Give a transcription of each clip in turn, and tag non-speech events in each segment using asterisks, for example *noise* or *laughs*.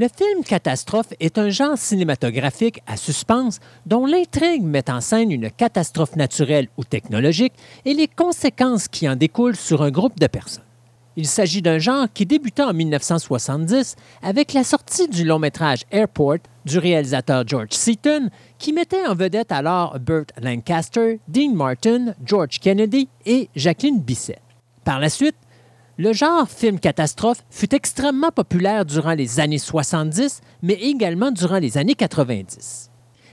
Le film catastrophe est un genre cinématographique à suspense dont l'intrigue met en scène une catastrophe naturelle ou technologique et les conséquences qui en découlent sur un groupe de personnes. Il s'agit d'un genre qui débuta en 1970 avec la sortie du long métrage Airport du réalisateur George Seaton, qui mettait en vedette alors Burt Lancaster, Dean Martin, George Kennedy et Jacqueline Bisset. Par la suite, le genre film catastrophe fut extrêmement populaire durant les années 70, mais également durant les années 90.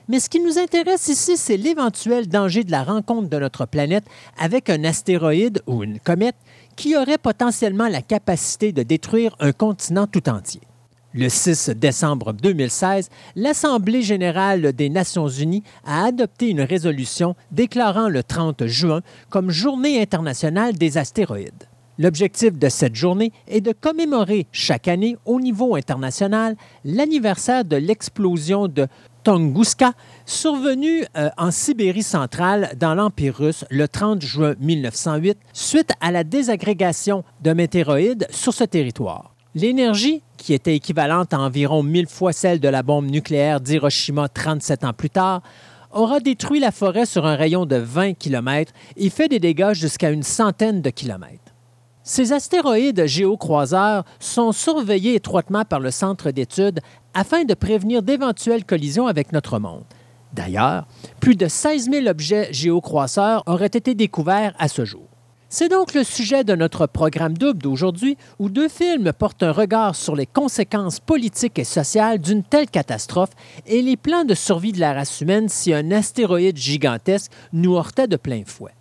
Mais ce qui nous intéresse ici, c'est l'éventuel danger de la rencontre de notre planète avec un astéroïde ou une comète qui aurait potentiellement la capacité de détruire un continent tout entier. Le 6 décembre 2016, l'Assemblée générale des Nations unies a adopté une résolution déclarant le 30 juin comme Journée internationale des astéroïdes. L'objectif de cette journée est de commémorer chaque année au niveau international l'anniversaire de l'explosion de Tunguska, survenue euh, en Sibérie centrale dans l'Empire russe le 30 juin 1908 suite à la désagrégation de météoroïdes sur ce territoire. L'énergie, qui était équivalente à environ 1000 fois celle de la bombe nucléaire d'Hiroshima 37 ans plus tard, aura détruit la forêt sur un rayon de 20 km et fait des dégâts jusqu'à une centaine de kilomètres. Ces astéroïdes géocroiseurs sont surveillés étroitement par le Centre d'études afin de prévenir d'éventuelles collisions avec notre monde. D'ailleurs, plus de 16 000 objets géocroiseurs auraient été découverts à ce jour. C'est donc le sujet de notre programme double d'aujourd'hui où deux films portent un regard sur les conséquences politiques et sociales d'une telle catastrophe et les plans de survie de la race humaine si un astéroïde gigantesque nous heurtait de plein fouet.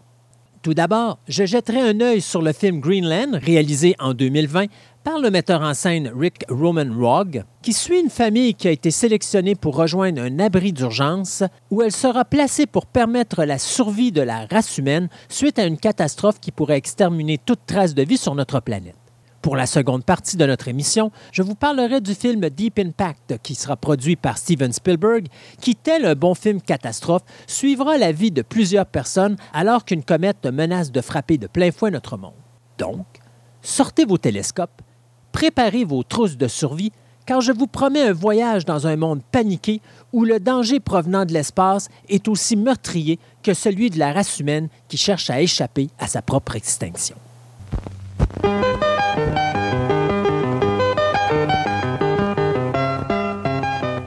Tout d'abord, je jetterai un œil sur le film Greenland, réalisé en 2020 par le metteur en scène Rick Roman Rogg, qui suit une famille qui a été sélectionnée pour rejoindre un abri d'urgence où elle sera placée pour permettre la survie de la race humaine suite à une catastrophe qui pourrait exterminer toute trace de vie sur notre planète. Pour la seconde partie de notre émission, je vous parlerai du film Deep Impact qui sera produit par Steven Spielberg, qui, tel un bon film catastrophe, suivra la vie de plusieurs personnes alors qu'une comète menace de frapper de plein fouet notre monde. Donc, sortez vos télescopes, préparez vos trousses de survie, car je vous promets un voyage dans un monde paniqué où le danger provenant de l'espace est aussi meurtrier que celui de la race humaine qui cherche à échapper à sa propre extinction.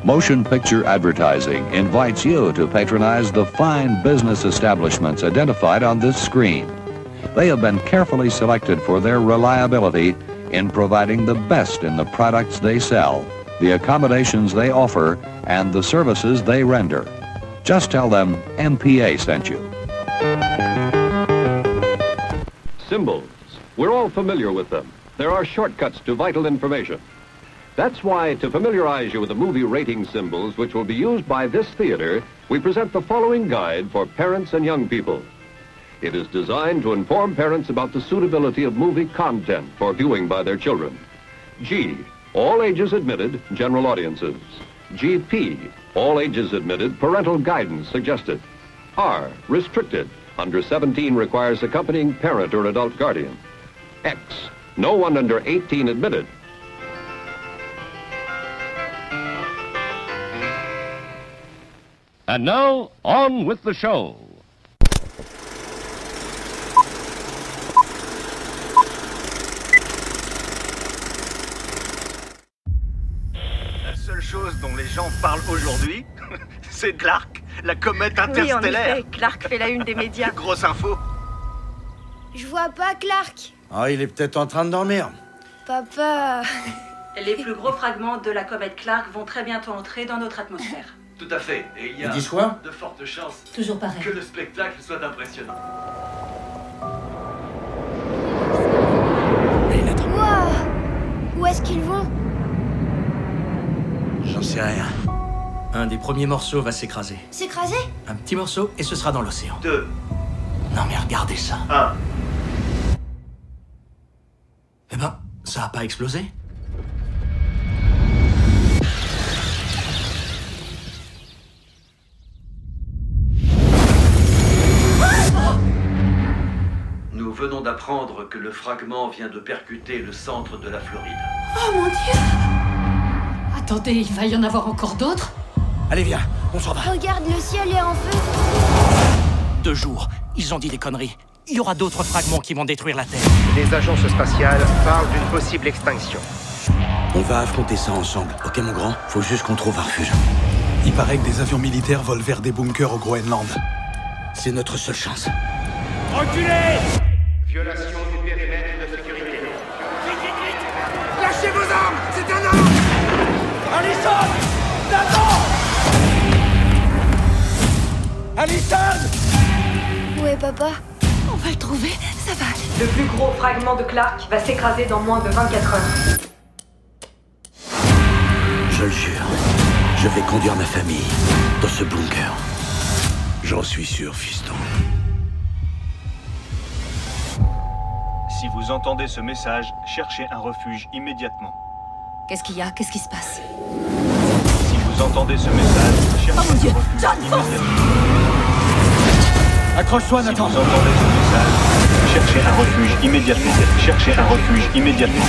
Motion Picture Advertising invites you to patronize the fine business establishments identified on this screen. They have been carefully selected for their reliability in providing the best in the products they sell, the accommodations they offer, and the services they render. Just tell them MPA sent you. Symbols. We're all familiar with them. There are shortcuts to vital information. That's why, to familiarize you with the movie rating symbols which will be used by this theater, we present the following guide for parents and young people. It is designed to inform parents about the suitability of movie content for viewing by their children. G, all ages admitted, general audiences. GP, all ages admitted, parental guidance suggested. R, restricted, under 17 requires accompanying parent or adult guardian. X, no one under 18 admitted. And now, on with the show. La seule chose dont les gens parlent aujourd'hui, *laughs* c'est Clark, la comète Oui, en interstellaire. effet, Clark fait la une des médias. Grosse info. Je vois pas Clark. Ah, il est peut-être en train de dormir. Papa. *laughs* Les plus gros fragments de la comète Clark vont très bientôt entrer dans notre atmosphère. Tout à fait. Et il y a quoi? de fortes chances Toujours pareil. que le spectacle soit impressionnant. Wow. Où est-ce qu'ils vont? J'en sais rien. Un des premiers morceaux va s'écraser. S'écraser? Un petit morceau et ce sera dans l'océan. Deux, Non mais regardez ça. un. Eh ben, ça a pas explosé Nous venons d'apprendre que le fragment vient de percuter le centre de la Floride. Oh mon Dieu Attendez, il va y en avoir encore d'autres? Allez viens, on s'en va. Regarde, le ciel est en feu. Deux jours, ils ont dit des conneries. Il y aura d'autres fragments qui vont détruire la Terre. Les agences spatiales parlent d'une possible extinction. On va affronter ça ensemble, ok mon grand? Faut juste qu'on trouve un refuge. Il paraît que des avions militaires volent vers des bunkers au Groenland. C'est notre seule chance. Violation du périmètre de sécurité. Lâchez vos armes C'est un homme Allison Où est papa? On va le trouver, ça va aller. Le plus gros fragment de Clark va s'écraser dans moins de 24 heures. Je le jure. Je vais conduire ma famille dans ce bunker. J'en suis sûr, fiston. Si vous entendez ce message, cherchez un refuge immédiatement. Qu'est-ce qu'il y a? Qu'est-ce qui se passe? Si vous entendez ce message, cherchez Oh mon Dieu un refuge John, fonce immédiatement. Accroche-toi, Si vous Nathan. entendez ce message, cherchez un refuge immédiatement. Cherchez un refuge immédiatement.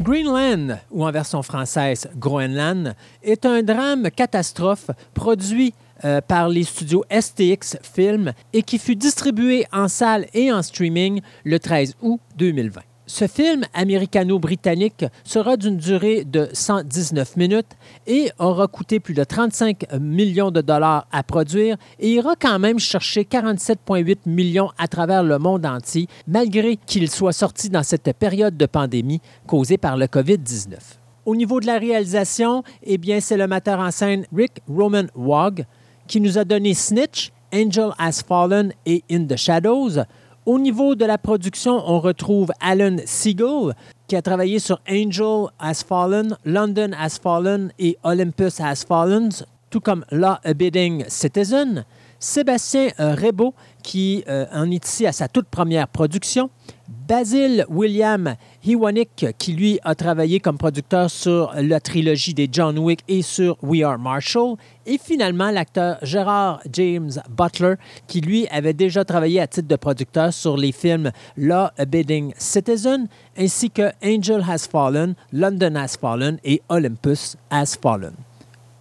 Greenland, ou en version française Groenland, est un drame catastrophe produit euh, par les studios STX Film et qui fut distribué en salle et en streaming le 13 août 2020. Ce film américano-britannique sera d'une durée de 119 minutes et aura coûté plus de 35 millions de dollars à produire et ira quand même chercher 47,8 millions à travers le monde entier, malgré qu'il soit sorti dans cette période de pandémie causée par le COVID-19. Au niveau de la réalisation, eh bien, c'est le metteur en scène Rick Roman Wog qui nous a donné Snitch, Angel Has Fallen et In the Shadows. Au niveau de la production, on retrouve Alan Siegel, qui a travaillé sur Angel Has Fallen, London Has Fallen et Olympus Has Fallen, tout comme Law Abiding Citizen. Sébastien euh, Rebaud, qui euh, en est ici à sa toute première production. Basil William Hewanik, qui lui a travaillé comme producteur sur la trilogie des John Wick et sur We Are Marshall. Et finalement, l'acteur Gérard James Butler, qui lui avait déjà travaillé à titre de producteur sur les films Law Abiding Citizen, ainsi que Angel Has Fallen, London Has Fallen et Olympus Has Fallen.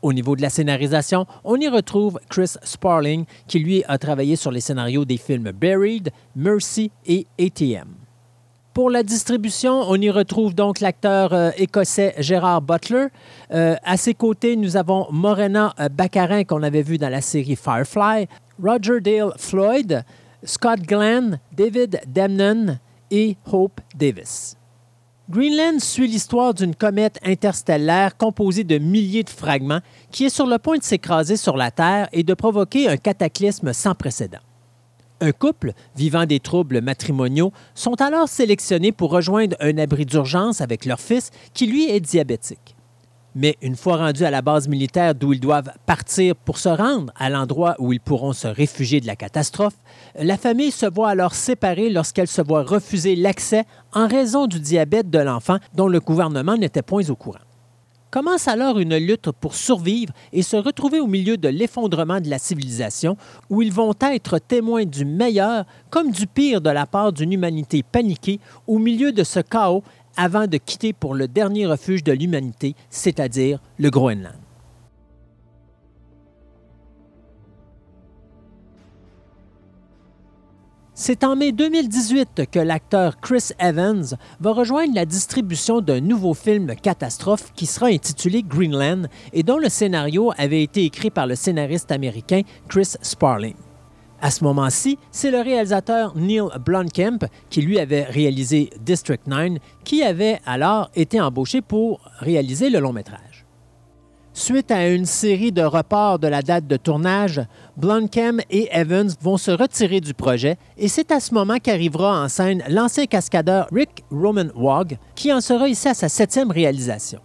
Au niveau de la scénarisation, on y retrouve Chris Sparling, qui lui a travaillé sur les scénarios des films Buried, Mercy et ATM. Pour la distribution, on y retrouve donc l'acteur euh, écossais Gérard Butler. Euh, à ses côtés, nous avons Morena euh, Baccarin, qu'on avait vu dans la série Firefly, Roger Dale Floyd, Scott Glenn, David Demnon et Hope Davis. Greenland suit l'histoire d'une comète interstellaire composée de milliers de fragments qui est sur le point de s'écraser sur la Terre et de provoquer un cataclysme sans précédent. Un couple vivant des troubles matrimoniaux sont alors sélectionnés pour rejoindre un abri d'urgence avec leur fils qui, lui, est diabétique. Mais une fois rendus à la base militaire d'où ils doivent partir pour se rendre à l'endroit où ils pourront se réfugier de la catastrophe, la famille se voit alors séparée lorsqu'elle se voit refuser l'accès en raison du diabète de l'enfant dont le gouvernement n'était point au courant. Commence alors une lutte pour survivre et se retrouver au milieu de l'effondrement de la civilisation où ils vont être témoins du meilleur comme du pire de la part d'une humanité paniquée au milieu de ce chaos avant de quitter pour le dernier refuge de l'humanité, c'est-à-dire le Groenland. C'est en mai 2018 que l'acteur Chris Evans va rejoindre la distribution d'un nouveau film catastrophe qui sera intitulé Greenland et dont le scénario avait été écrit par le scénariste américain Chris Sparling. À ce moment-ci, c'est le réalisateur Neil Blomkamp, qui lui avait réalisé District 9, qui avait alors été embauché pour réaliser le long métrage. Suite à une série de reports de la date de tournage, Blomkamp et Evans vont se retirer du projet et c'est à ce moment qu'arrivera en scène l'ancien cascadeur Rick Roman Wog, qui en sera ici à sa septième réalisation.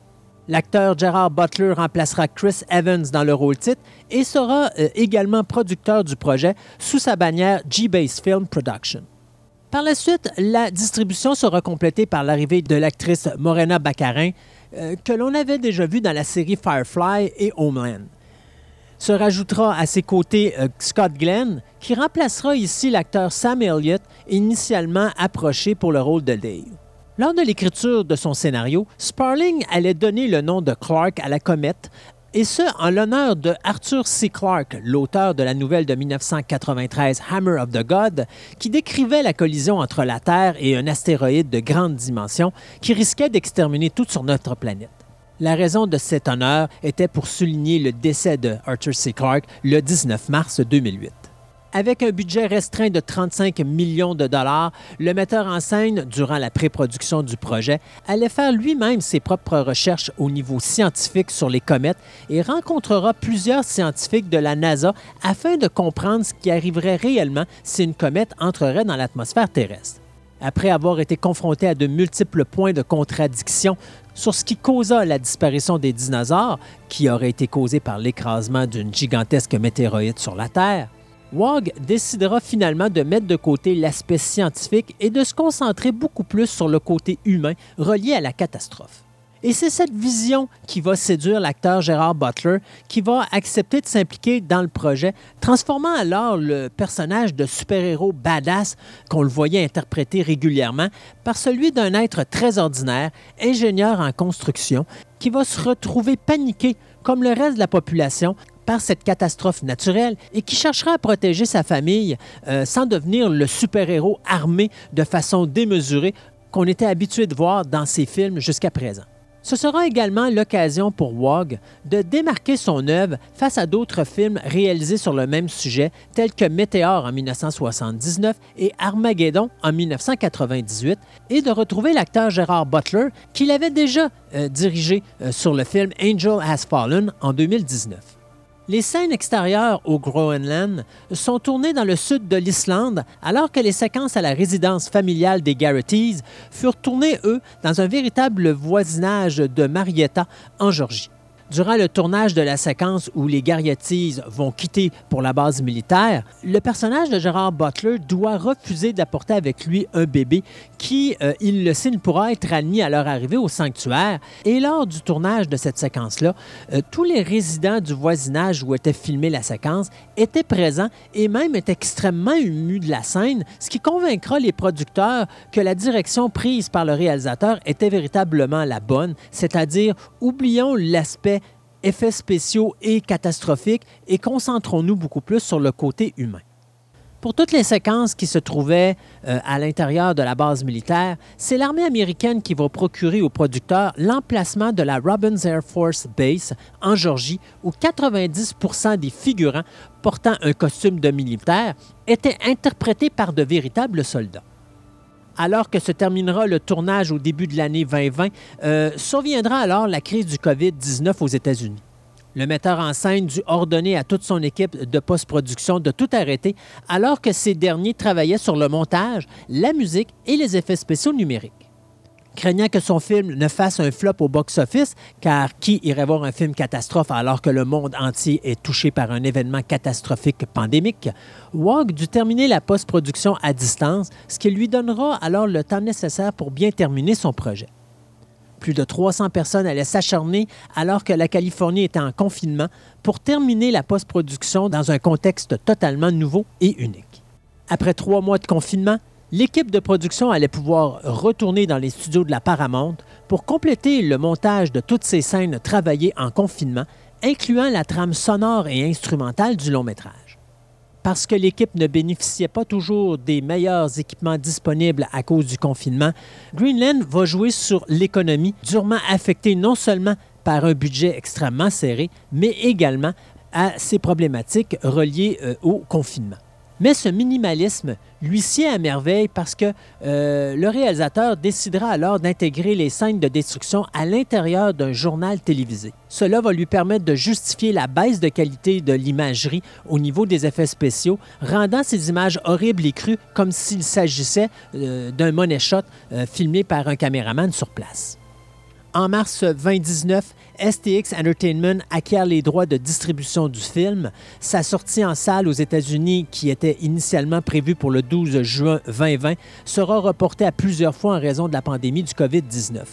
L'acteur Gerard Butler remplacera Chris Evans dans le rôle titre et sera euh, également producteur du projet sous sa bannière G-Base Film Production. Par la suite, la distribution sera complétée par l'arrivée de l'actrice Morena Baccarin, euh, que l'on avait déjà vu dans la série Firefly et Homeland. Se rajoutera à ses côtés euh, Scott Glenn, qui remplacera ici l'acteur Sam Elliott, initialement approché pour le rôle de Dave. Lors de l'écriture de son scénario, Sparling allait donner le nom de Clark à la comète, et ce en l'honneur de Arthur C. Clarke, l'auteur de la nouvelle de 1993 Hammer of the God, qui décrivait la collision entre la Terre et un astéroïde de grande dimension qui risquait d'exterminer tout sur notre planète. La raison de cet honneur était pour souligner le décès de Arthur C. Clarke le 19 mars 2008. Avec un budget restreint de 35 millions de dollars, le metteur en scène, durant la pré-production du projet, allait faire lui-même ses propres recherches au niveau scientifique sur les comètes et rencontrera plusieurs scientifiques de la NASA afin de comprendre ce qui arriverait réellement si une comète entrerait dans l'atmosphère terrestre. Après avoir été confronté à de multiples points de contradiction sur ce qui causa la disparition des dinosaures, qui aurait été causée par l'écrasement d'une gigantesque météorite sur la Terre, Wog décidera finalement de mettre de côté l'aspect scientifique et de se concentrer beaucoup plus sur le côté humain relié à la catastrophe. Et c'est cette vision qui va séduire l'acteur Gérard Butler, qui va accepter de s'impliquer dans le projet, transformant alors le personnage de super-héros badass qu'on le voyait interpréter régulièrement par celui d'un être très ordinaire, ingénieur en construction, qui va se retrouver paniqué comme le reste de la population par cette catastrophe naturelle et qui cherchera à protéger sa famille euh, sans devenir le super-héros armé de façon démesurée qu'on était habitué de voir dans ses films jusqu'à présent. Ce sera également l'occasion pour Wog de démarquer son œuvre face à d'autres films réalisés sur le même sujet, tels que Météor en 1979 et Armageddon en 1998, et de retrouver l'acteur Gérard Butler qu'il avait déjà euh, dirigé euh, sur le film Angel Has Fallen en 2019. Les scènes extérieures au Groenland sont tournées dans le sud de l'Islande, alors que les séquences à la résidence familiale des Garrettys furent tournées, eux, dans un véritable voisinage de Marietta, en Georgie. Durant le tournage de la séquence où les Garriottis vont quitter pour la base militaire, le personnage de Gérard Butler doit refuser d'apporter avec lui un bébé qui, euh, il le signe, pourra être admis à leur arrivée au sanctuaire. Et lors du tournage de cette séquence-là, euh, tous les résidents du voisinage où était filmée la séquence étaient présents et même étaient extrêmement émus de la scène, ce qui convaincra les producteurs que la direction prise par le réalisateur était véritablement la bonne, c'est-à-dire oublions l'aspect effets spéciaux et catastrophiques et concentrons-nous beaucoup plus sur le côté humain. Pour toutes les séquences qui se trouvaient euh, à l'intérieur de la base militaire, c'est l'armée américaine qui va procurer aux producteurs l'emplacement de la Robbins Air Force Base en Georgie, où 90% des figurants portant un costume de militaire étaient interprétés par de véritables soldats alors que se terminera le tournage au début de l'année 2020, euh, surviendra alors la crise du COVID-19 aux États-Unis. Le metteur en scène dut ordonner à toute son équipe de post-production de tout arrêter alors que ces derniers travaillaient sur le montage, la musique et les effets spéciaux numériques craignant que son film ne fasse un flop au box-office, car qui irait voir un film catastrophe alors que le monde entier est touché par un événement catastrophique pandémique, Wog dut terminer la post-production à distance, ce qui lui donnera alors le temps nécessaire pour bien terminer son projet. Plus de 300 personnes allaient s'acharner alors que la Californie était en confinement pour terminer la post-production dans un contexte totalement nouveau et unique. Après trois mois de confinement, L'équipe de production allait pouvoir retourner dans les studios de la Paramount pour compléter le montage de toutes ces scènes travaillées en confinement, incluant la trame sonore et instrumentale du long métrage. Parce que l'équipe ne bénéficiait pas toujours des meilleurs équipements disponibles à cause du confinement, Greenland va jouer sur l'économie, durement affectée non seulement par un budget extrêmement serré, mais également à ces problématiques reliées euh, au confinement. Mais ce minimalisme lui sied à merveille parce que euh, le réalisateur décidera alors d'intégrer les scènes de destruction à l'intérieur d'un journal télévisé. Cela va lui permettre de justifier la baisse de qualité de l'imagerie au niveau des effets spéciaux, rendant ces images horribles et crues comme s'il s'agissait euh, d'un money shot euh, filmé par un caméraman sur place. En mars 2019, STX Entertainment acquiert les droits de distribution du film. Sa sortie en salle aux États-Unis, qui était initialement prévue pour le 12 juin 2020, sera reportée à plusieurs fois en raison de la pandémie du COVID-19.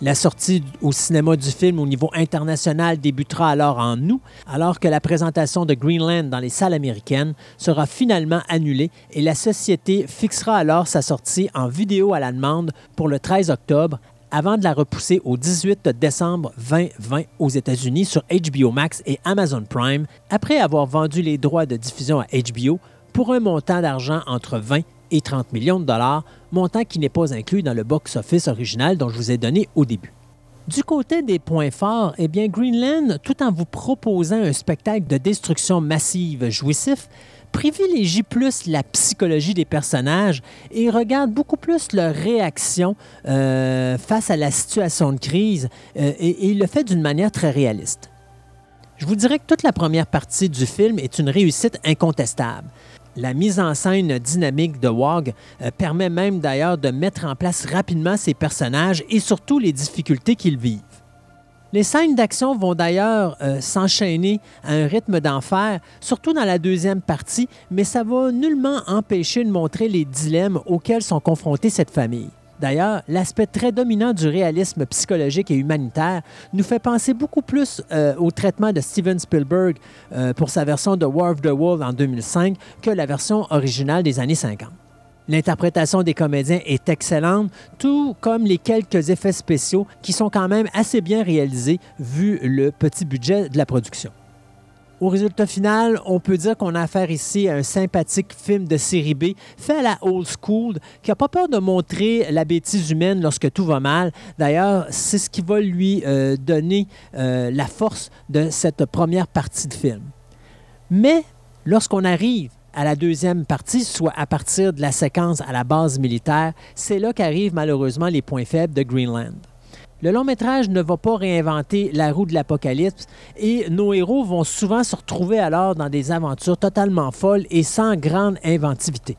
La sortie au cinéma du film au niveau international débutera alors en août, alors que la présentation de Greenland dans les salles américaines sera finalement annulée et la société fixera alors sa sortie en vidéo à la demande pour le 13 octobre avant de la repousser au 18 décembre 2020 aux États-Unis sur HBO Max et Amazon Prime, après avoir vendu les droits de diffusion à HBO pour un montant d'argent entre 20 et 30 millions de dollars, montant qui n'est pas inclus dans le box-office original dont je vous ai donné au début. Du côté des points forts, eh bien Greenland, tout en vous proposant un spectacle de destruction massive jouissif, privilégie plus la psychologie des personnages et regarde beaucoup plus leur réaction euh, face à la situation de crise euh, et, il le fait d'une manière très réaliste. Je vous dirais que toute la première partie du film est une réussite incontestable. La mise en scène dynamique de Wog euh, permet même d'ailleurs de mettre en place rapidement ses personnages et surtout les difficultés qu'ils vivent. Les scènes d'action vont d'ailleurs euh, s'enchaîner à un rythme d'enfer, surtout dans la deuxième partie, mais ça va nullement empêcher de montrer les dilemmes auxquels sont confrontés cette famille. D'ailleurs, l'aspect très dominant du réalisme psychologique et humanitaire nous fait penser beaucoup plus euh, au traitement de Steven Spielberg euh, pour sa version de War of the World en 2005 que la version originale des années 50. L'interprétation des comédiens est excellente, tout comme les quelques effets spéciaux qui sont quand même assez bien réalisés vu le petit budget de la production. Au résultat final, on peut dire qu'on a affaire ici à un sympathique film de série B fait à la old school qui n'a pas peur de montrer la bêtise humaine lorsque tout va mal. D'ailleurs, c'est ce qui va lui euh, donner euh, la force de cette première partie de film. Mais lorsqu'on arrive à la deuxième partie, soit à partir de la séquence à la base militaire, c'est là qu'arrivent malheureusement les points faibles de Greenland. Le long métrage ne va pas réinventer la roue de l'apocalypse et nos héros vont souvent se retrouver alors dans des aventures totalement folles et sans grande inventivité.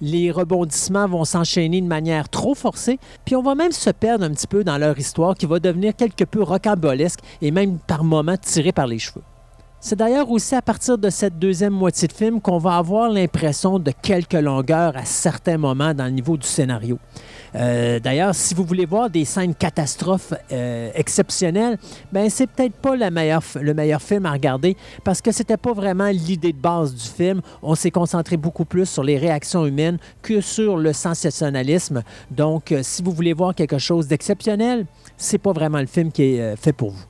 Les rebondissements vont s'enchaîner de manière trop forcée, puis on va même se perdre un petit peu dans leur histoire qui va devenir quelque peu rocambolesque et même par moments tiré par les cheveux. C'est d'ailleurs aussi à partir de cette deuxième moitié de film qu'on va avoir l'impression de quelques longueurs à certains moments dans le niveau du scénario. Euh, d'ailleurs, si vous voulez voir des scènes catastrophes euh, exceptionnelles, ben c'est peut-être pas le meilleur film à regarder parce que c'était pas vraiment l'idée de base du film. On s'est concentré beaucoup plus sur les réactions humaines que sur le sensationnalisme. Donc, euh, si vous voulez voir quelque chose d'exceptionnel, c'est pas vraiment le film qui est fait pour vous.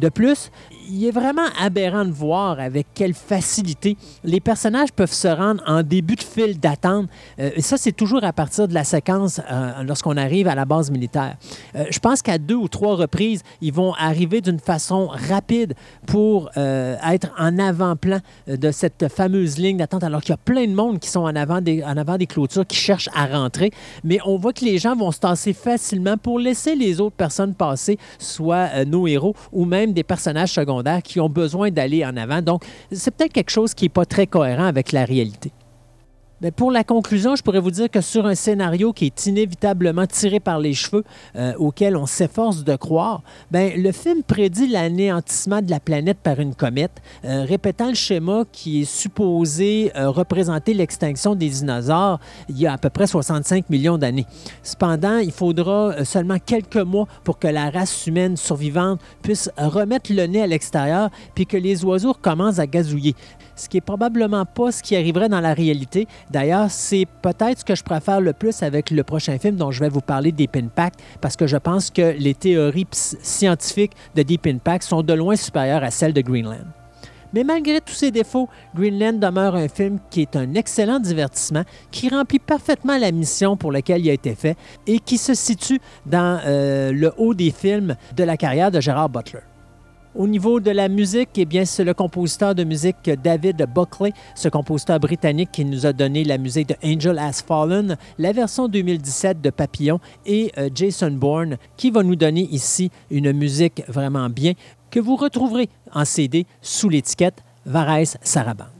De plus, il est vraiment aberrant de voir avec quelle facilité les personnages peuvent se rendre en début de file d'attente. Euh, ça, c'est toujours à partir de la séquence euh, lorsqu'on arrive à la base militaire. Euh, je pense qu'à deux ou trois reprises, ils vont arriver d'une façon rapide pour être en avant-plan de cette fameuse ligne d'attente, alors qu'il y a plein de monde qui sont en avant, des, en avant des clôtures, qui cherchent à rentrer. Mais on voit que les gens vont se tasser facilement pour laisser les autres personnes passer, soit nos héros ou même des personnages secondaires qui ont besoin d'aller en avant. Donc, c'est peut-être quelque chose qui n'est pas très cohérent avec la réalité. Mais pour la conclusion, je pourrais vous dire que sur un scénario qui est inévitablement tiré par les cheveux, euh, auquel on s'efforce de croire, ben, le film prédit l'anéantissement de la planète par une comète, euh, répétant le schéma qui est supposé euh, représenter l'extinction des dinosaures il y a à peu près 65 millions d'années. Cependant, il faudra euh, seulement quelques mois pour que la race humaine survivante puisse remettre le nez à l'extérieur puis que les oiseaux recommencent à gazouiller. Ce qui est probablement pas ce qui arriverait dans la réalité. D'ailleurs, c'est peut-être ce que je préfère le plus avec le prochain film dont je vais vous parler, Deep Impact, parce que je pense que les théories scientifiques de Deep Impact sont de loin supérieures à celles de Greenland. Mais malgré tous ses défauts, Greenland demeure un film qui est un excellent divertissement, qui remplit parfaitement la mission pour laquelle il a été fait et qui se situe dans euh, le haut des films de la carrière de Gérard Butler. Au niveau de la musique, eh c'est le compositeur de musique David Buckley, ce compositeur britannique qui nous a donné la musique de Angel Has Fallen, la version 2017 de Papillon et euh, Jason Bourne qui va nous donner ici une musique vraiment bien que vous retrouverez en CD sous l'étiquette Varese Sarabande.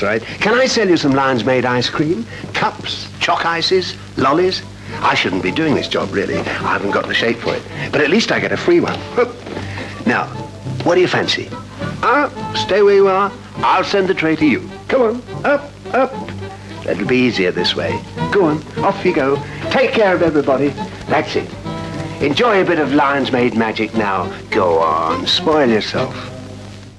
That's right. Can I sell you some Lion's Made ice cream? Cups, chalk ices, lollies? I shouldn't be doing this job, really. I haven't got the shape for it. But at least I get a free one. *laughs* Now, what do you fancy? Ah, stay where you are. I'll send the tray to you. Come on, up, up. It'll be easier this way. Go on, off you go. Take care of everybody. That's it. Enjoy a bit of Lion's Made magic now. Go on, spoil yourself.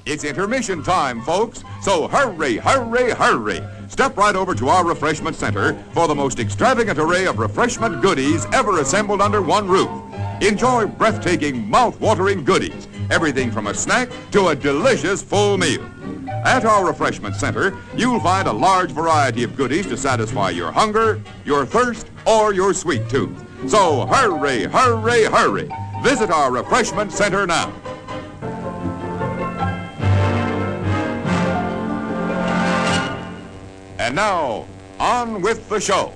It's intermission time, folks. So hurry, hurry, hurry. Step right over to our refreshment center for the most extravagant array of refreshment goodies ever assembled under one roof. Enjoy breathtaking, mouth-watering goodies. Everything from a snack to a delicious full meal. At our refreshment center, you'll find a large variety of goodies to satisfy your hunger, your thirst, or your sweet tooth. So hurry, hurry, hurry. Visit our refreshment center now. And now, on with the show.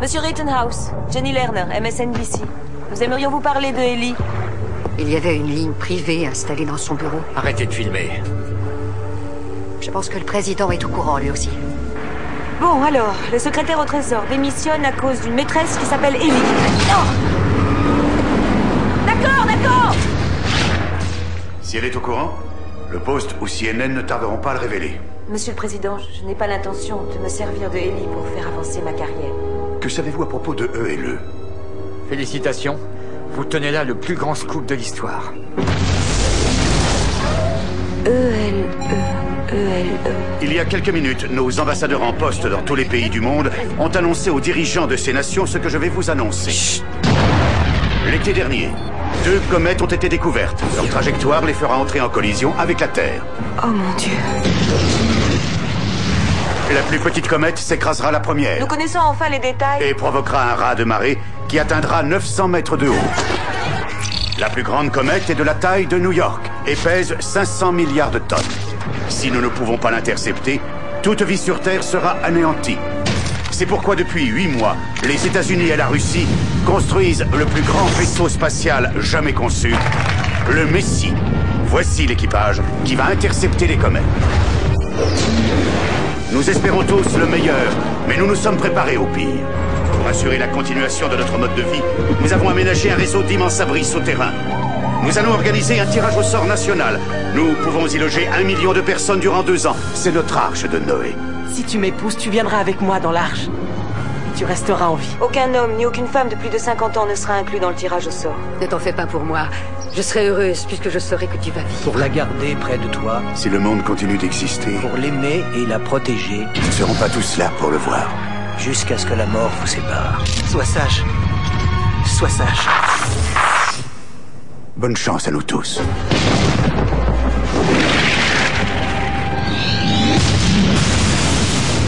Monsieur Rittenhouse, Jenny Lerner, MSNBC. Nous aimerions vous parler de Ellie. Il y avait une ligne privée installée dans son bureau. Arrêtez de filmer. Je pense que le président est au courant, lui aussi. Bon, alors, le secrétaire au Trésor démissionne à cause d'une maîtresse qui s'appelle Ellie. D'accord, d'accord Si elle est au courant, Le Post ou CNN ne tarderont pas à le révéler. Monsieur le Président, je n'ai pas l'intention de me servir de Ellie pour faire avancer ma carrière. Que savez-vous à propos de E et le? Félicitations. Vous tenez là le plus grand scoop de l'histoire. E-L-E, E-L-E. Il y a quelques minutes, nos ambassadeurs en poste dans tous les pays du monde ont annoncé aux dirigeants de ces nations ce que je vais vous annoncer. L'été dernier, deux comètes ont été découvertes. Leur trajectoire les fera entrer en collision avec la Terre. Oh mon Dieu. La plus petite comète s'écrasera la première Nous connaissons enfin les détails. et provoquera un raz de marée qui atteindra 900 mètres de haut. La plus grande comète est de la taille de New York et pèse 500 milliards de tonnes. Si nous ne pouvons pas l'intercepter, toute vie sur Terre sera anéantie. C'est pourquoi depuis huit mois, les États-Unis et la Russie construisent le plus grand vaisseau spatial jamais conçu, le Messie. Voici l'équipage qui va intercepter les comètes. Nous espérons tous le meilleur, mais nous nous sommes préparés au pire. Pour assurer la continuation de notre mode de vie, nous avons aménagé un réseau d'immenses abris souterrains. Nous allons organiser un tirage au sort national. Nous pouvons y loger un million de personnes durant deux ans. C'est notre arche de Noé. Si tu m'épouses, tu viendras avec moi dans l'arche. Tu resteras en vie. Aucun homme ni aucune femme de plus de 50 ans ne sera inclus dans le tirage au sort. Ne t'en fais pas pour moi. Je serai heureuse puisque je saurai que tu vas vivre. Pour la garder près de toi, Si le monde continue d'exister, pour l'aimer et la protéger, nous ne serons pas tous là pour le voir. jusqu'à ce que la mort vous sépare. Sois sage. Sois sage. Bonne chance à nous tous.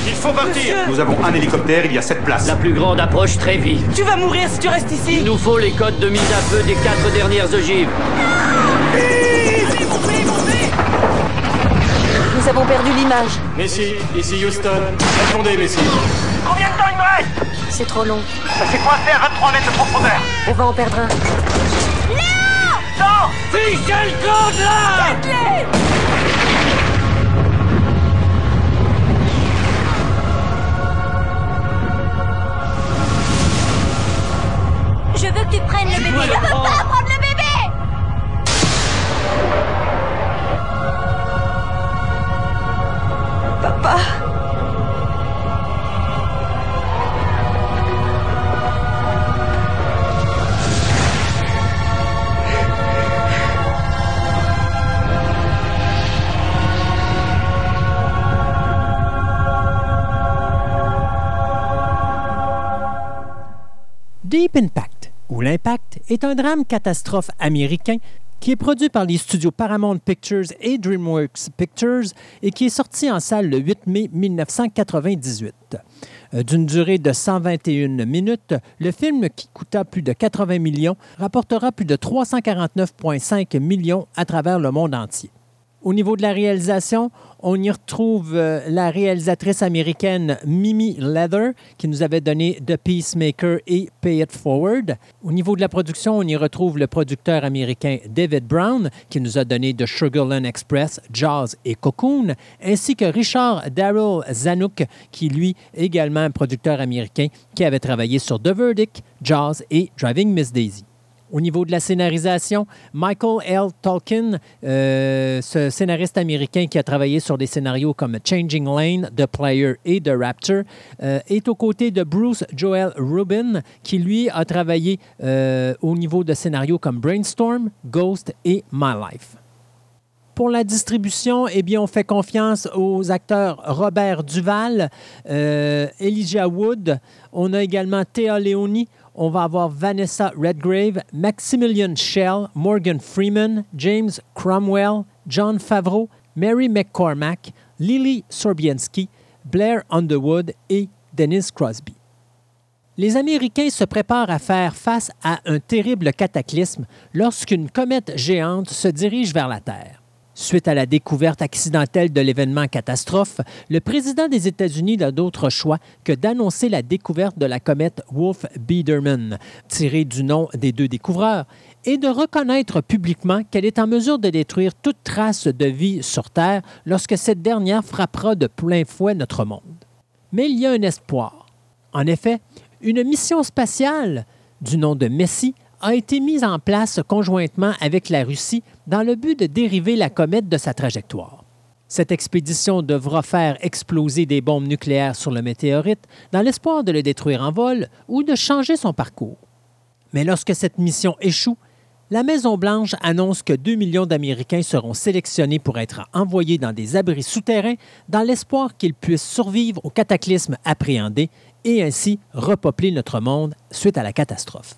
Il faut partir Nous avons un hélicoptère, il y a sept places. La plus grande approche très vite. Tu vas mourir si tu restes ici. Il nous faut les codes de mise à feu des quatre dernières ogives. Nous avons perdu l'image. Messi, ici Houston. Répondez, Messi. Combien de temps il me reste? C'est trop long. Ça s'est coincé à 23 mètres de profondeur? On va en perdre un. Non Fiche le code là Je veux que tu prennes le bébé. Je veux prendre. pas Deep Impact, ou l'Impact, est un drame catastrophe américain qui est produit par les studios Paramount Pictures et DreamWorks Pictures et qui est sorti en salle le 8 mai 1998. Euh, D'une durée de 121 minutes, le film, qui coûta plus de 80 millions, rapportera plus de 349,5 millions à travers le monde entier. Au niveau de la réalisation, on y retrouve euh, la réalisatrice américaine Mimi Leather, qui nous avait donné The Peacemaker et Pay It Forward. Au niveau de la production, on y retrouve le producteur américain David Brown, qui nous a donné The Sugarland Express, Jaws et Cocoon, ainsi que Richard Darrell Zanuck, qui lui également un producteur américain qui avait travaillé sur The Verdict, Jaws et Driving Miss Daisy. Au niveau de la scénarisation, Michael L. Tolkien, euh, ce scénariste américain qui a travaillé sur des scénarios comme Changing Lane, The Player et The Rapture, euh, est aux côtés de Bruce Joel Rubin, qui lui a travaillé euh, au niveau de scénarios comme Brainstorm, Ghost et My Life. Pour la distribution, eh bien, on fait confiance aux acteurs Robert Duval, Elijah Wood. On a également Théa Leoni. On va avoir Vanessa Redgrave, Maximilian Schell, Morgan Freeman, James Cromwell, John Favreau, Mary McCormack, Lily Sorbiensky, Blair Underwood et Dennis Crosby. Les Américains se préparent à faire face à un terrible cataclysme lorsqu'une comète géante se dirige vers la Terre. Suite à la découverte accidentelle de l'événement catastrophe, le président des États-Unis n'a d'autre choix que d'annoncer la découverte de la comète Wolf-Biederman, tirée du nom des deux découvreurs, et de reconnaître publiquement qu'elle est en mesure de détruire toute trace de vie sur Terre lorsque cette dernière frappera de plein fouet notre monde. Mais il y a un espoir. En effet, une mission spatiale du nom de Messi a été mise en place conjointement avec la Russie dans le but de dériver la comète de sa trajectoire. Cette expédition devra faire exploser des bombes nucléaires sur le météorite dans l'espoir de le détruire en vol ou de changer son parcours. Mais lorsque cette mission échoue, la Maison-Blanche annonce que 2 millions d'Américains seront sélectionnés pour être envoyés dans des abris souterrains dans l'espoir qu'ils puissent survivre au cataclysme appréhendé et ainsi repeupler notre monde suite à la catastrophe.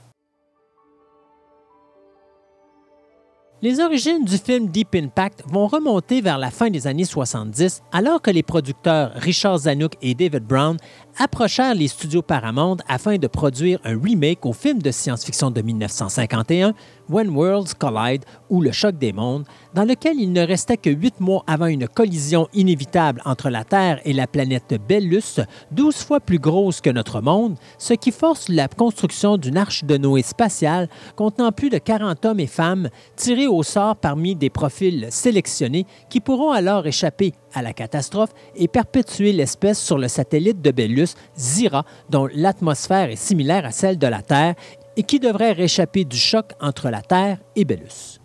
Les origines du film Deep Impact vont remonter vers la fin des années 70, alors que les producteurs Richard Zanuck et David Brown approchèrent les studios Paramount afin de produire un remake au film de science-fiction de 1951, When Worlds Collide ou Le choc des mondes, dans lequel il ne restait que huit mois avant une collision inévitable entre la Terre et la planète Bellus, douze fois plus grosse que notre monde, ce qui force la construction d'une arche de Noé spatiale contenant plus de 40 hommes et femmes tirés au sort parmi des profils sélectionnés qui pourront alors échapper à la catastrophe et perpétuer l'espèce sur le satellite de Bellus, Zira, dont l'atmosphère est similaire à celle de la Terre et qui devrait réchapper du choc entre la Terre et Bellus.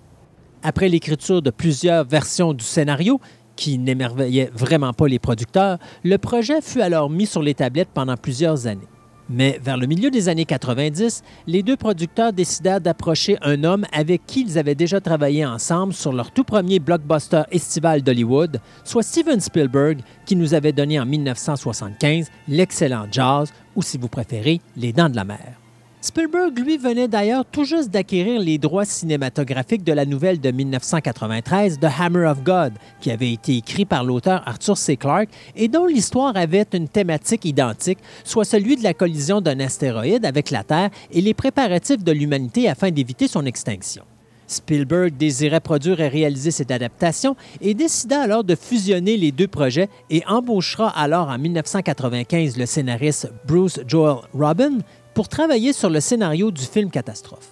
Après l'écriture de plusieurs versions du scénario, qui n'émerveillaient vraiment pas les producteurs, le projet fut alors mis sur les tablettes pendant plusieurs années. Mais vers le milieu des années 90, les deux producteurs décidèrent d'approcher un homme avec qui ils avaient déjà travaillé ensemble sur leur tout premier blockbuster estival d'Hollywood, soit Steven Spielberg, qui nous avait donné en 1975 l'excellent Jazz, ou si vous préférez, Les Dents de la Mer. Spielberg, lui, venait d'ailleurs tout juste d'acquérir les droits cinématographiques de la nouvelle de 1993, The Hammer of God, qui avait été écrit par l'auteur Arthur C. Clarke et dont l'histoire avait une thématique identique, soit celui de la collision d'un astéroïde avec la Terre et les préparatifs de l'humanité afin d'éviter son extinction. Spielberg désirait produire et réaliser cette adaptation et décida alors de fusionner les deux projets et embauchera alors en 1995 le scénariste Bruce Joel Robin, pour travailler sur le scénario du film Catastrophe.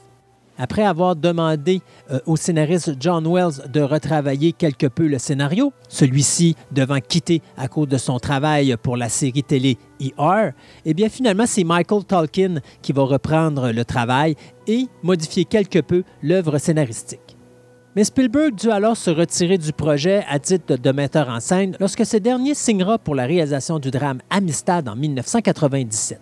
Après avoir demandé euh, au scénariste John Wells de retravailler quelque peu le scénario, celui-ci devant quitter à cause de son travail pour la série télé ER, eh bien finalement c'est Michael Tolkien qui va reprendre le travail et modifier quelque peu l'œuvre scénaristique. Mais Spielberg dut alors se retirer du projet à titre de metteur en scène lorsque ce dernier signera pour la réalisation du drame Amistad en 1997.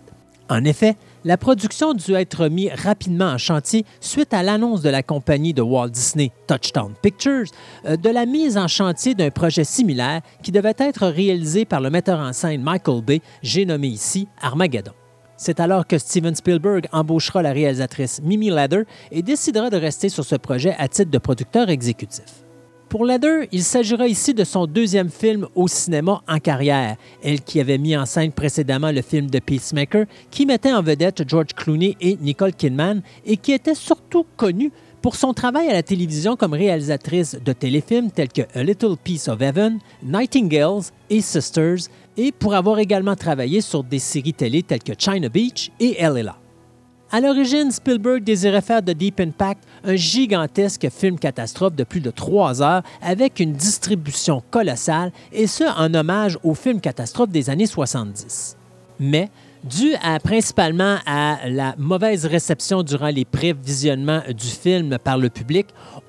En effet, la production dut être mise rapidement en chantier suite à l'annonce de la compagnie de Walt Disney Touchdown Pictures euh, de la mise en chantier d'un projet similaire qui devait être réalisé par le metteur en scène Michael Bay, j'ai nommé ici Armageddon. C'est alors que Steven Spielberg embauchera la réalisatrice Mimi Leather et décidera de rester sur ce projet à titre de producteur exécutif. Pour Leather, il s'agira ici de son deuxième film au cinéma en carrière, elle qui avait mis en scène précédemment le film de Peacemaker, qui mettait en vedette George Clooney et Nicole Kidman et qui était surtout connue pour son travail à la télévision comme réalisatrice de téléfilms tels que A Little Piece of Heaven, Nightingales et Sisters, et pour avoir également travaillé sur des séries télé telles que China Beach et Elle à l'origine, Spielberg désirait faire de Deep Impact un gigantesque film catastrophe de plus de trois heures avec une distribution colossale, et ce en hommage au film catastrophe des années 70. Mais dû principalement à la mauvaise réception durant les prévisionnements du film par le public,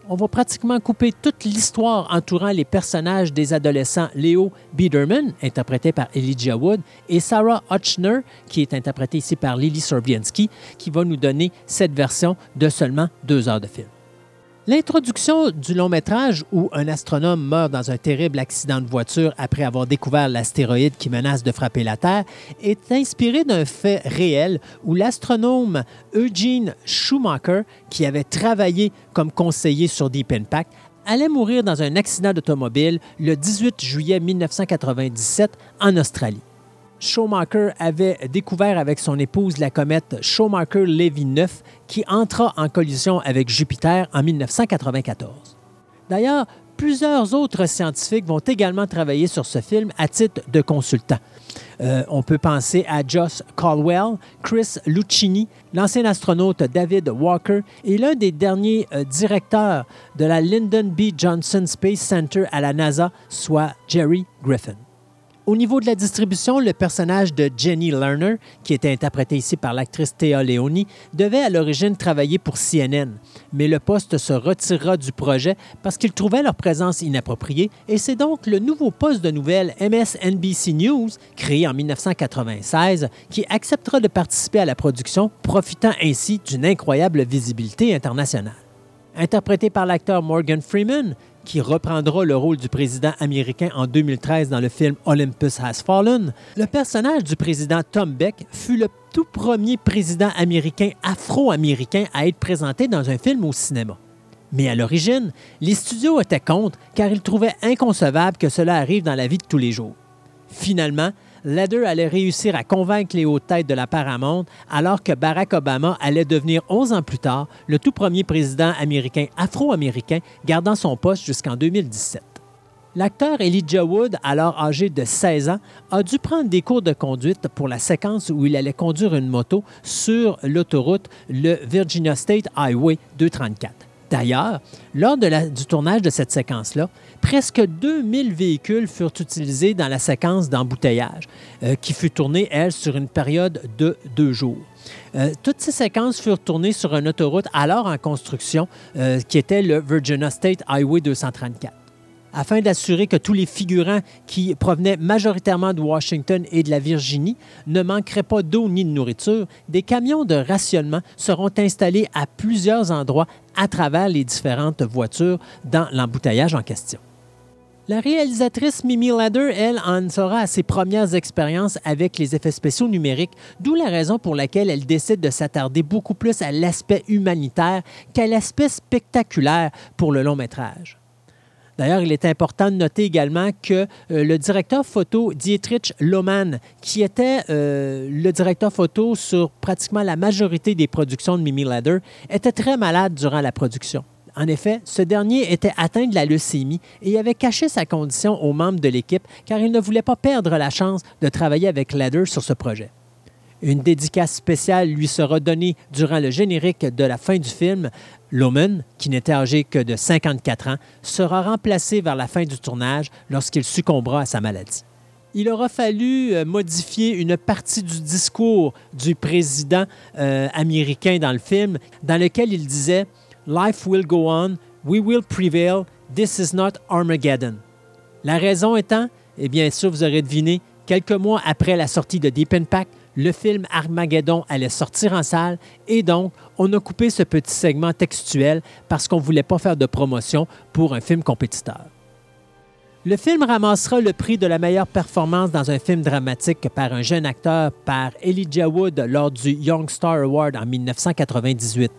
on va pratiquement couper toute l'histoire entourant les personnages des adolescents Léo Biederman, interprété par Elijah Wood, et Sarah Hutchner, qui est interprétée ici par Lily Sorbianski, qui va nous donner cette version de seulement deux heures de film. L'introduction du long métrage où un astronome meurt dans un terrible accident de voiture après avoir découvert l'astéroïde qui menace de frapper la Terre est inspirée d'un fait réel où l'astronome Eugene Schumacher, qui avait travaillé comme conseiller sur Deep Impact, allait mourir dans un accident d'automobile le 18 juillet 1997 en Australie. Schumacher avait découvert avec son épouse la comète Schumacher-Levy 9 qui entra en collision avec Jupiter en 1994. D'ailleurs, plusieurs autres scientifiques vont également travailler sur ce film à titre de consultants. Euh, on peut penser à Josh Caldwell, Chris Lucchini, l'ancien astronaute David Walker et l'un des derniers euh, directeurs de la Lyndon B. Johnson Space Center à la NASA, soit Jerry Griffin. Au niveau de la distribution, le personnage de Jenny Lerner, qui était interprété ici par l'actrice Thea Leoni, devait à l'origine travailler pour CNN, mais le poste se retirera du projet parce qu'il trouvait leur présence inappropriée et c'est donc le nouveau poste de nouvelles MSNBC News, créé en 1996, qui acceptera de participer à la production, profitant ainsi d'une incroyable visibilité internationale. Interprété par l'acteur Morgan Freeman, qui reprendra le rôle du président américain en 2013 dans le film Olympus Has Fallen, le personnage du président Tom Beck fut le tout premier président américain afro-américain à être présenté dans un film au cinéma. Mais à l'origine, les studios étaient contre car ils trouvaient inconcevable que cela arrive dans la vie de tous les jours. Finalement, Leder allait réussir à convaincre les hautes têtes de la Paramount alors que Barack Obama allait devenir 11 ans plus tard le tout premier président américain afro-américain gardant son poste jusqu'en 2017. L'acteur Elijah Wood, alors âgé de 16 ans, a dû prendre des cours de conduite pour la séquence où il allait conduire une moto sur l'autoroute, le Virginia State Highway 234. D'ailleurs, lors du tournage de cette séquence-là, presque 2000 véhicules furent utilisés dans la séquence d'embouteillage, euh, qui fut tournée, elle, sur une période de deux jours. Euh, toutes ces séquences furent tournées sur une autoroute alors en construction, euh, qui était le Virginia State Highway 234 afin d'assurer que tous les figurants qui provenaient majoritairement de Washington et de la Virginie ne manqueraient pas d'eau ni de nourriture, des camions de rationnement seront installés à plusieurs endroits à travers les différentes voitures dans l'embouteillage en question. La réalisatrice Mimi Ladder, elle, en sera à ses premières expériences avec les effets spéciaux numériques, d'où la raison pour laquelle elle décide de s'attarder beaucoup plus à l'aspect humanitaire qu'à l'aspect spectaculaire pour le long métrage. D'ailleurs, il est important de noter également que euh, le directeur photo Dietrich Lohmann, qui était euh, le directeur photo sur pratiquement la majorité des productions de Mimi Ladder, était très malade durant la production. En effet, ce dernier était atteint de la leucémie et avait caché sa condition aux membres de l'équipe car il ne voulait pas perdre la chance de travailler avec Ladder sur ce projet. Une dédicace spéciale lui sera donnée durant le générique de la fin du film. Loman, qui n'était âgé que de 54 ans, sera remplacé vers la fin du tournage lorsqu'il succombera à sa maladie. Il aura fallu euh, modifier une partie du discours du président euh, américain dans le film, dans lequel il disait Life will go on, we will prevail, this is not Armageddon. La raison étant, et bien sûr, vous aurez deviné, quelques mois après la sortie de Deep Impact, le film Armageddon allait sortir en salle et donc on a coupé ce petit segment textuel parce qu'on ne voulait pas faire de promotion pour un film compétiteur. Le film ramassera le prix de la meilleure performance dans un film dramatique par un jeune acteur par Elijah Wood lors du Young Star Award en 1998.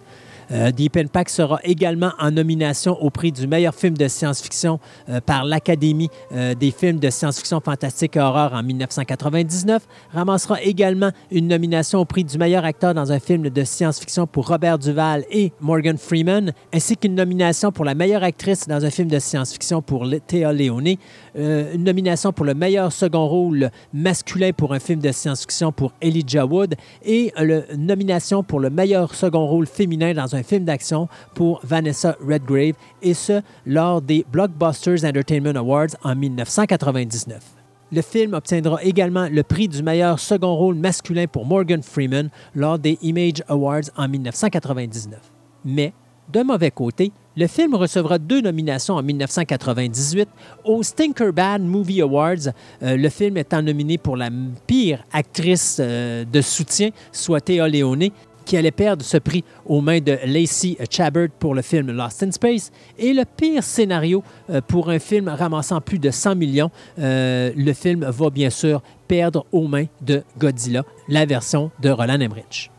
Euh, Deep Impact sera également en nomination au prix du meilleur film de science-fiction euh, par l'Académie euh, des films de science-fiction fantastique et horreur en 1999. Ramassera également une nomination au prix du meilleur acteur dans un film de science-fiction pour Robert Duval et Morgan Freeman, ainsi qu'une nomination pour la meilleure actrice dans un film de science-fiction pour Thea Leone, une nomination pour le meilleur second rôle masculin pour un film de science-fiction pour Elijah Wood et une nomination pour le meilleur second rôle féminin dans un film d'action pour Vanessa Redgrave, et ce, lors des Blockbusters Entertainment Awards en 1999. Le film obtiendra également le prix du meilleur second rôle masculin pour Morgan Freeman lors des Image Awards en 1999. Mais, d'un mauvais côté, le film recevra deux nominations en 1998 aux Stinker Bad Movie Awards, euh, le film étant nominé pour la pire actrice euh, de soutien, soit Théa Leone, qui allait perdre ce prix aux mains de Lacey Chabert pour le film Lost in Space. Et le pire scénario euh, pour un film ramassant plus de 100 millions, euh, le film va bien sûr perdre aux mains de Godzilla, la version de Roland Emmerich.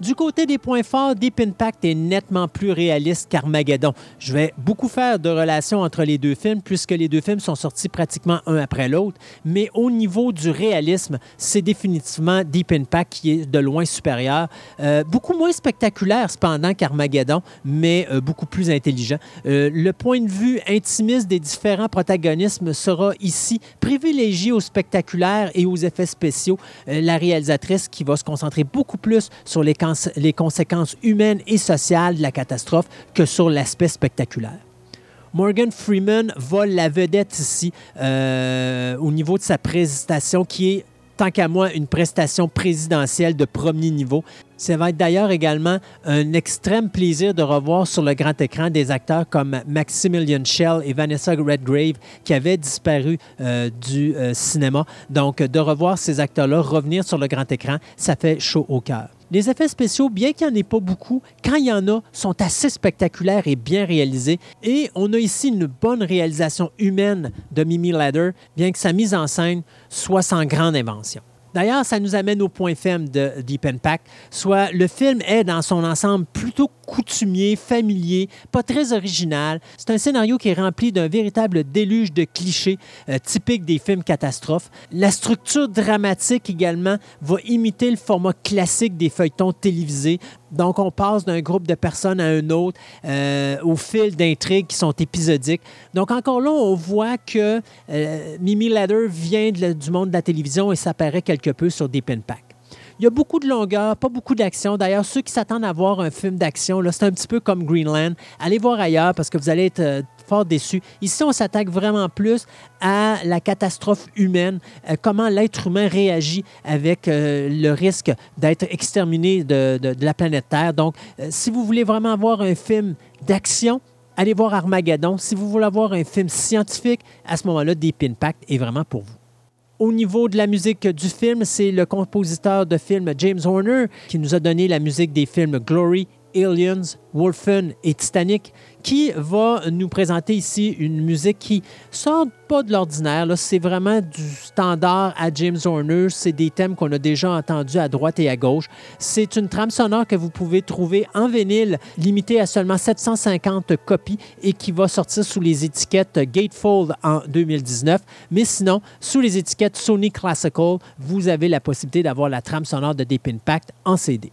Du côté des points forts, Deep Impact est nettement plus réaliste qu'Armageddon. Je vais beaucoup faire de relations entre les deux films puisque les deux films sont sortis pratiquement un après l'autre, mais au niveau du réalisme, c'est définitivement Deep Impact qui est de loin supérieur. Euh, beaucoup moins spectaculaire cependant qu'Armageddon, mais euh, beaucoup plus intelligent. Euh, le point de vue intimiste des différents protagonistes sera ici privilégié au spectaculaire et aux effets spéciaux. la réalisatrice qui va se concentrer beaucoup plus sur les les conséquences humaines et sociales de la catastrophe que sur l'aspect spectaculaire. Morgan Freeman va la vedette ici euh, au niveau de sa prestation qui est tant qu'à moi, une prestation présidentielle de premier niveau. Ça va être d'ailleurs également un extrême plaisir de revoir sur le grand écran des acteurs comme Maximilian Schell et Vanessa Redgrave qui avaient disparu euh, du euh, cinéma. Donc, de revoir ces acteurs-là revenir sur le grand écran, ça fait chaud au cœur. Les effets spéciaux, bien qu'il n'y en ait pas beaucoup, quand il y en a, sont assez spectaculaires et bien réalisés. Et on a ici une bonne réalisation humaine de Mimi Ladder, bien que sa mise en scène soit sans grande invention. D'ailleurs, ça nous amène au point faible de Deep Impact, soit le film est dans son ensemble plutôt coutumier, familier, pas très original. C'est un scénario qui est rempli d'un véritable déluge de clichés euh, typiques des films catastrophes. La structure dramatique également va imiter le format classique des feuilletons télévisés. Donc, on passe d'un groupe de personnes à un autre euh, au fil d'intrigues qui sont épisodiques. Donc, encore là, on voit que euh, Mimi Ladder vient du monde de la télévision et s'apparaît quelque peu sur Deep Impact. Il y a beaucoup de longueur, pas beaucoup d'action. D'ailleurs, ceux qui s'attendent à voir un film d'action, c'est un petit peu comme Greenland. Allez voir ailleurs parce que vous allez être euh, fort déçus. Ici, on s'attaque vraiment plus à la catastrophe humaine, euh, comment l'être humain réagit avec euh, le risque d'être exterminé de la planète Terre. Donc, euh, si vous voulez vraiment voir un film d'action, allez voir Armageddon. Si vous voulez voir un film scientifique, à ce moment-là, Deep Impact est vraiment pour vous. Au niveau de la musique du film, c'est le compositeur de film James Horner qui nous a donné la musique des films Glory, Aliens, Wolfen et Titanic, qui va nous présenter ici une musique qui sort pas de l'ordinaire. C'est vraiment du standard à James Horner. C'est des thèmes qu'on a déjà entendus à droite et à gauche. C'est une trame sonore que vous pouvez trouver en vinyle, limitée à seulement 750 copies et qui va sortir sous les étiquettes Gatefold en 2019. Mais sinon, sous les étiquettes Sony Classical, vous avez la possibilité d'avoir la trame sonore de Deep Impact en CD.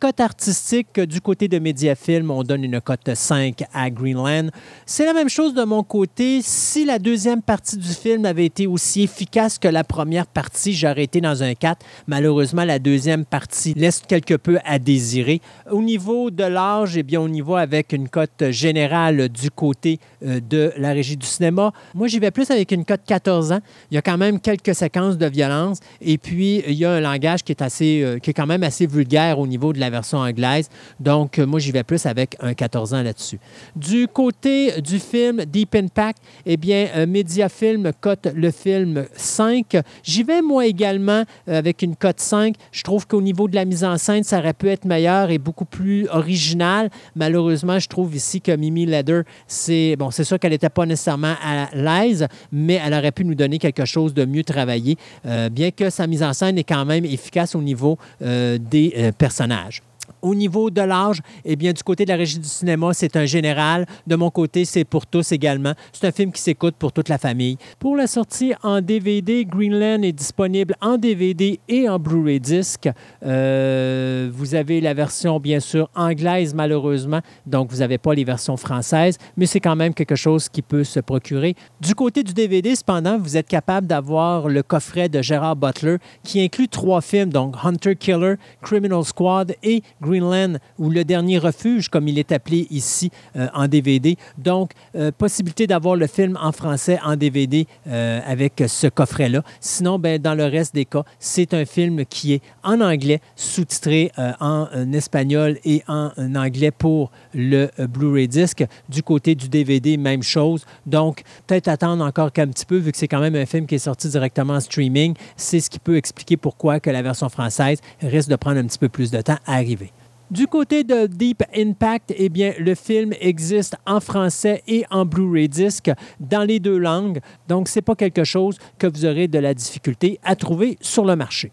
Cotes artistiques, du côté de Mediafilm, on donne une cote 5 à Greenland. C'est la même chose de mon côté. Si la deuxième partie du film avait été aussi efficace que la première partie, j'aurais été dans un 4. Malheureusement, la deuxième partie laisse quelque peu à désirer. Au niveau de l'âge, eh bien, on y va avec une cote générale du côté euh, de la régie du cinéma. Moi, j'y vais plus avec une cote 14 ans. Il y a quand même quelques séquences de violence et puis il y a un langage qui est assez, euh, qui est quand même assez vulgaire au niveau de la version anglaise. Donc, euh, moi, j'y vais plus avec un 14 ans là-dessus. Du côté du film Deep Impact, eh bien, euh, Mediafilm cote le film 5. J'y vais, moi, également euh, avec une cote 5. Je trouve qu'au niveau de la mise en scène, ça aurait pu être meilleur et beaucoup plus original. Malheureusement, je trouve ici que Mimi Leder, c'est bon, c'est sûr qu'elle n'était pas nécessairement à l'aise, mais elle aurait pu nous donner quelque chose de mieux travaillé, bien que sa mise en scène est quand même efficace au niveau des personnage. Au niveau de l'âge, eh bien, du côté de la régie du cinéma, c'est un général. De mon côté, c'est pour tous également. C'est un film qui s'écoute pour toute la famille. Pour la sortie en DVD, Greenland est disponible en DVD et en Blu-ray disc. Euh, vous avez la version, bien sûr, anglaise, malheureusement. Donc, vous n'avez pas les versions françaises, mais c'est quand même quelque chose qui peut se procurer. Du côté du DVD, cependant, vous êtes capable d'avoir le coffret de Gérard Butler qui inclut trois films, donc Hunter Killer, Criminal Squad et Greenland ou Le Dernier Refuge, comme il est appelé ici euh, en DVD. Donc, euh, possibilité d'avoir le film en français en DVD euh, avec ce coffret-là. Sinon, ben, dans le reste des cas, c'est un film qui est en anglais, sous-titré en, espagnol et en, anglais pour le Blu-ray disc. Du côté du DVD, même chose. Donc, peut-être attendre encore qu'un petit peu, vu que c'est quand même un film qui est sorti directement en streaming. C'est ce qui peut expliquer pourquoi que la version française risque de prendre un petit peu plus de temps à arriver. Du côté de Deep Impact, eh bien, le film existe en français et en Blu-ray disc dans les deux langues. Donc, ce n'est pas quelque chose que vous aurez de la difficulté à trouver sur le marché.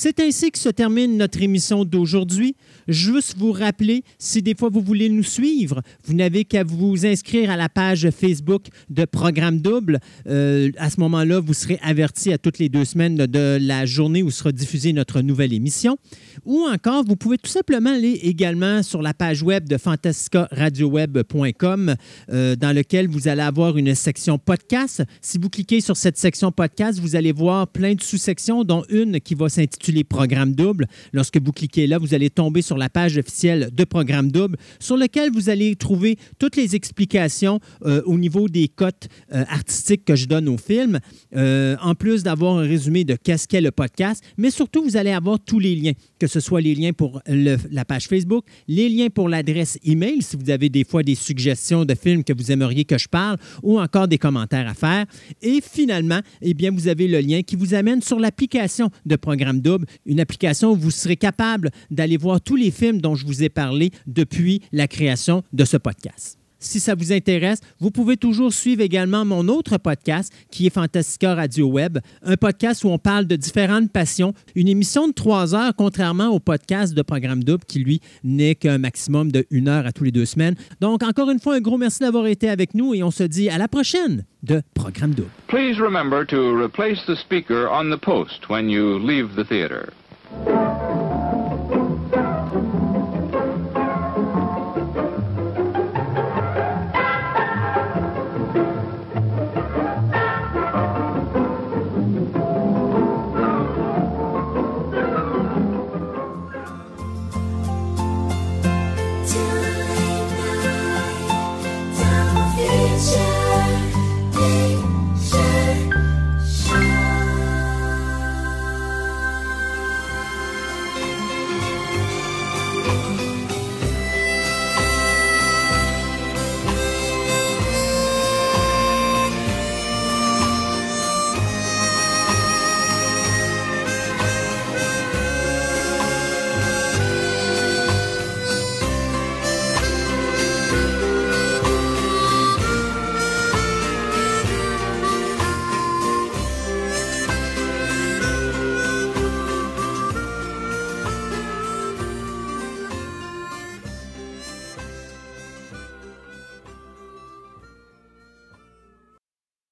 C'est ainsi que se termine notre émission d'aujourd'hui. Juste vous rappeler, si des fois vous voulez nous suivre, vous n'avez qu'à vous inscrire à la page Facebook de Programme Double. Euh, à ce moment-là, vous serez averti à toutes les deux semaines de la journée où sera diffusée notre nouvelle émission. Ou encore, vous pouvez tout simplement aller également sur la page web de fantascaradioweb.com euh, dans lequel vous allez avoir une section podcast. Si vous cliquez sur cette section podcast, vous allez voir plein de sous-sections, dont une qui va s'intituler Programme Double. Lorsque vous cliquez là, vous allez tomber sur la page officielle de Programme Double, sur lequel vous allez trouver toutes les explications euh, au niveau des cotes euh, artistiques que je donne au film, euh, en plus d'avoir un résumé de qu'est-ce qu'est le podcast, mais surtout, vous allez avoir tous les liens, que ce soit les liens pour la page Facebook, les liens pour l'adresse email, si vous avez des fois des suggestions de films que vous aimeriez que je parle, ou encore des commentaires à faire. Et finalement, eh bien, vous avez le lien qui vous amène sur l'application de Programme Double, une application où vous serez capable d'aller voir tous les films dont je vous ai parlé depuis la création de ce podcast. Si ça vous intéresse, vous pouvez toujours suivre également mon autre podcast qui est Fantastica Radio Web, un podcast où on parle de différentes passions, une émission de trois heures contrairement au podcast de Programme Double qui, lui, n'est qu'un maximum de une heure à tous les deux semaines. Donc, encore une fois, un gros merci d'avoir été avec nous et on se dit à la prochaine de Programme Double. Please remember to replace the speaker on the post when you leave the theater.